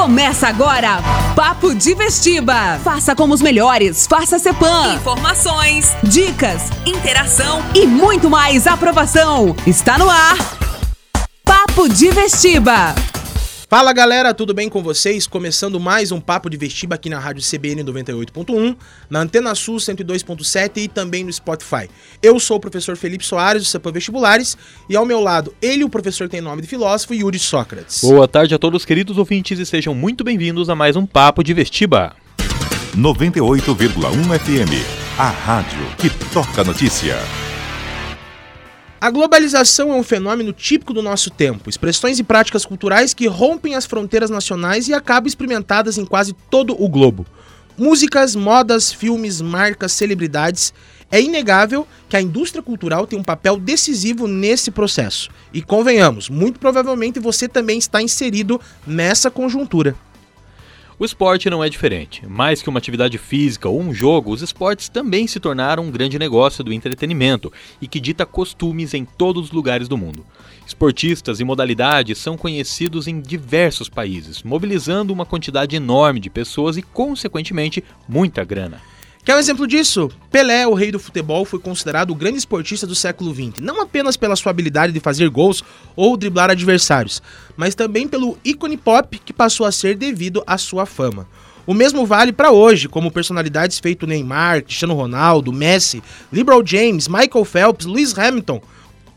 Começa agora, Papo de Vestiba. Faça como os melhores, faça Cepan. Informações, dicas, interação e muito mais aprovação. Está no ar, Papo de Vestiba. Fala galera, tudo bem com vocês? Começando mais um Papo de Vestiba aqui na Rádio CBN 98.1, na Antena Sul 102.7 e também no Spotify. Eu sou o professor Felipe Soares, do CEPAM Vestibulares, e ao meu lado, ele, o professor tem nome de filósofo, Yuri Sócrates. Boa tarde a todos, queridos ouvintes, e sejam muito bem-vindos a mais um Papo de Vestiba. 98,1 FM, a rádio que toca notícia. A globalização é um fenômeno típico do nosso tempo, expressões e práticas culturais que rompem as fronteiras nacionais e acabam experimentadas em quase todo o globo. Músicas, modas, filmes, marcas, celebridades. É inegável que a indústria cultural tem um papel decisivo nesse processo. E convenhamos, muito provavelmente você também está inserido nessa conjuntura. O esporte não é diferente. Mais que uma atividade física ou um jogo, os esportes também se tornaram um grande negócio do entretenimento e que dita costumes em todos os lugares do mundo. Esportistas e modalidades são conhecidos em diversos países, mobilizando uma quantidade enorme de pessoas e, consequentemente, muita grana. Quer um exemplo disso? Pelé, o rei do futebol, foi considerado o grande esportista do século XX, não apenas pela sua habilidade de fazer gols ou driblar adversários, mas também pelo ícone pop que passou a ser devido à sua fama. O mesmo vale para hoje, como personalidades feito Neymar, Cristiano Ronaldo, Messi, LeBron James, Michael Phelps, Lewis Hamilton,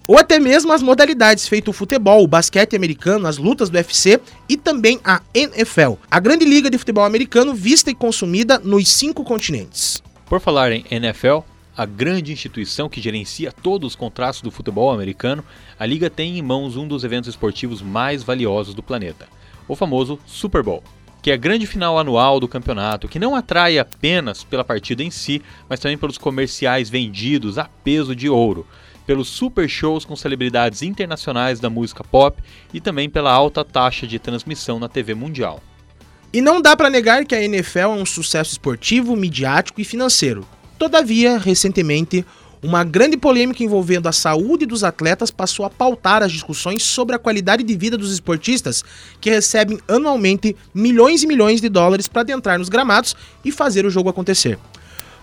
ou até mesmo as modalidades feito o futebol, o basquete americano, as lutas do UFC e também a NFL, a grande liga de futebol americano vista e consumida nos cinco continentes. Por falar em NFL, a grande instituição que gerencia todos os contratos do futebol americano, a liga tem em mãos um dos eventos esportivos mais valiosos do planeta, o famoso Super Bowl que é a grande final anual do campeonato, que não atrai apenas pela partida em si, mas também pelos comerciais vendidos a peso de ouro, pelos super shows com celebridades internacionais da música pop e também pela alta taxa de transmissão na TV mundial. E não dá para negar que a NFL é um sucesso esportivo, midiático e financeiro. Todavia, recentemente, uma grande polêmica envolvendo a saúde dos atletas passou a pautar as discussões sobre a qualidade de vida dos esportistas que recebem anualmente milhões e milhões de dólares para adentrar nos gramados e fazer o jogo acontecer.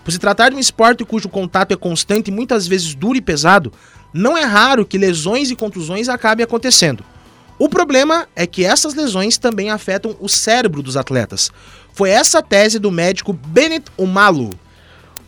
Por se tratar de um esporte cujo contato é constante e muitas vezes duro e pesado, não é raro que lesões e contusões acabem acontecendo. O problema é que essas lesões também afetam o cérebro dos atletas. Foi essa tese do médico Bennett Umalu.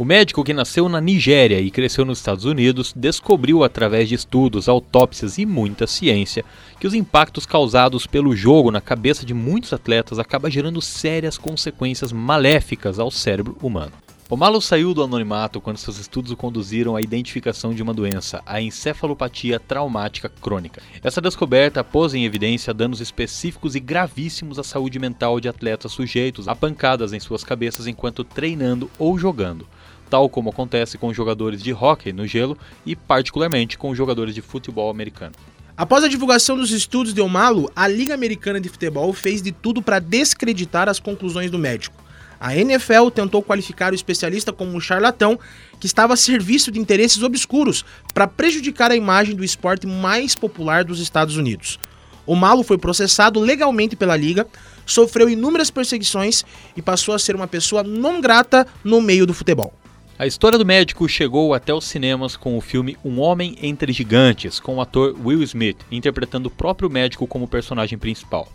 O médico que nasceu na Nigéria e cresceu nos Estados Unidos descobriu através de estudos, autópsias e muita ciência que os impactos causados pelo jogo na cabeça de muitos atletas acaba gerando sérias consequências maléficas ao cérebro humano. O Malo saiu do anonimato quando seus estudos o conduziram à identificação de uma doença, a encefalopatia traumática crônica. Essa descoberta pôs em evidência danos específicos e gravíssimos à saúde mental de atletas sujeitos a pancadas em suas cabeças enquanto treinando ou jogando, tal como acontece com jogadores de hóquei no gelo e, particularmente, com jogadores de futebol americano. Após a divulgação dos estudos de Omalo, a Liga Americana de Futebol fez de tudo para descreditar as conclusões do médico. A NFL tentou qualificar o especialista como um charlatão que estava a serviço de interesses obscuros para prejudicar a imagem do esporte mais popular dos Estados Unidos. O Malo foi processado legalmente pela liga, sofreu inúmeras perseguições e passou a ser uma pessoa não grata no meio do futebol. A história do médico chegou até os cinemas com o filme Um Homem entre Gigantes, com o ator Will Smith interpretando o próprio médico como personagem principal.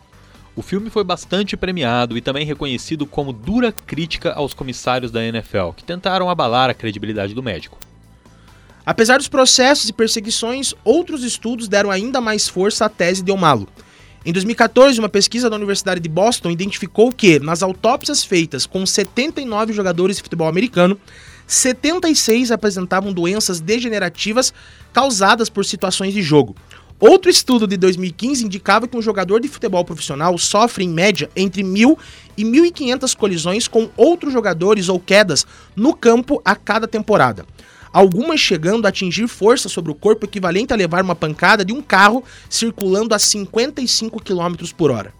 O filme foi bastante premiado e também reconhecido como dura crítica aos comissários da NFL, que tentaram abalar a credibilidade do médico. Apesar dos processos e perseguições, outros estudos deram ainda mais força à tese de Omalo. Em 2014, uma pesquisa da Universidade de Boston identificou que, nas autópsias feitas com 79 jogadores de futebol americano, 76 apresentavam doenças degenerativas causadas por situações de jogo. Outro estudo de 2015 indicava que um jogador de futebol profissional sofre, em média, entre 1.000 e 1.500 colisões com outros jogadores ou quedas no campo a cada temporada. Algumas chegando a atingir força sobre o corpo equivalente a levar uma pancada de um carro circulando a 55 km por hora.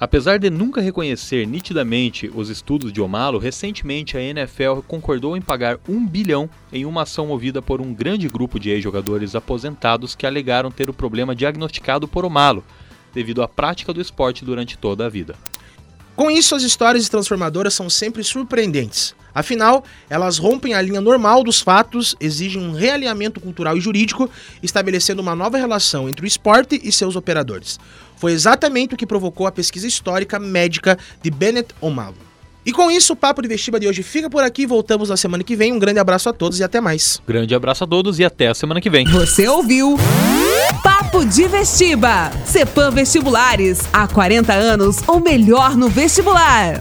Apesar de nunca reconhecer nitidamente os estudos de Omalo, recentemente a NFL concordou em pagar um bilhão em uma ação movida por um grande grupo de ex-jogadores aposentados que alegaram ter o problema diagnosticado por Omalo, devido à prática do esporte durante toda a vida. Com isso, as histórias transformadoras são sempre surpreendentes. Afinal, elas rompem a linha normal dos fatos, exigem um realinhamento cultural e jurídico, estabelecendo uma nova relação entre o esporte e seus operadores. Foi exatamente o que provocou a pesquisa histórica médica de Bennett Omalo. E com isso, o Papo de Vestiba de hoje fica por aqui. Voltamos na semana que vem. Um grande abraço a todos e até mais. Grande abraço a todos e até a semana que vem. Você ouviu? Papo de Vestiba. Cepam Vestibulares. Há 40 anos, ou melhor no vestibular.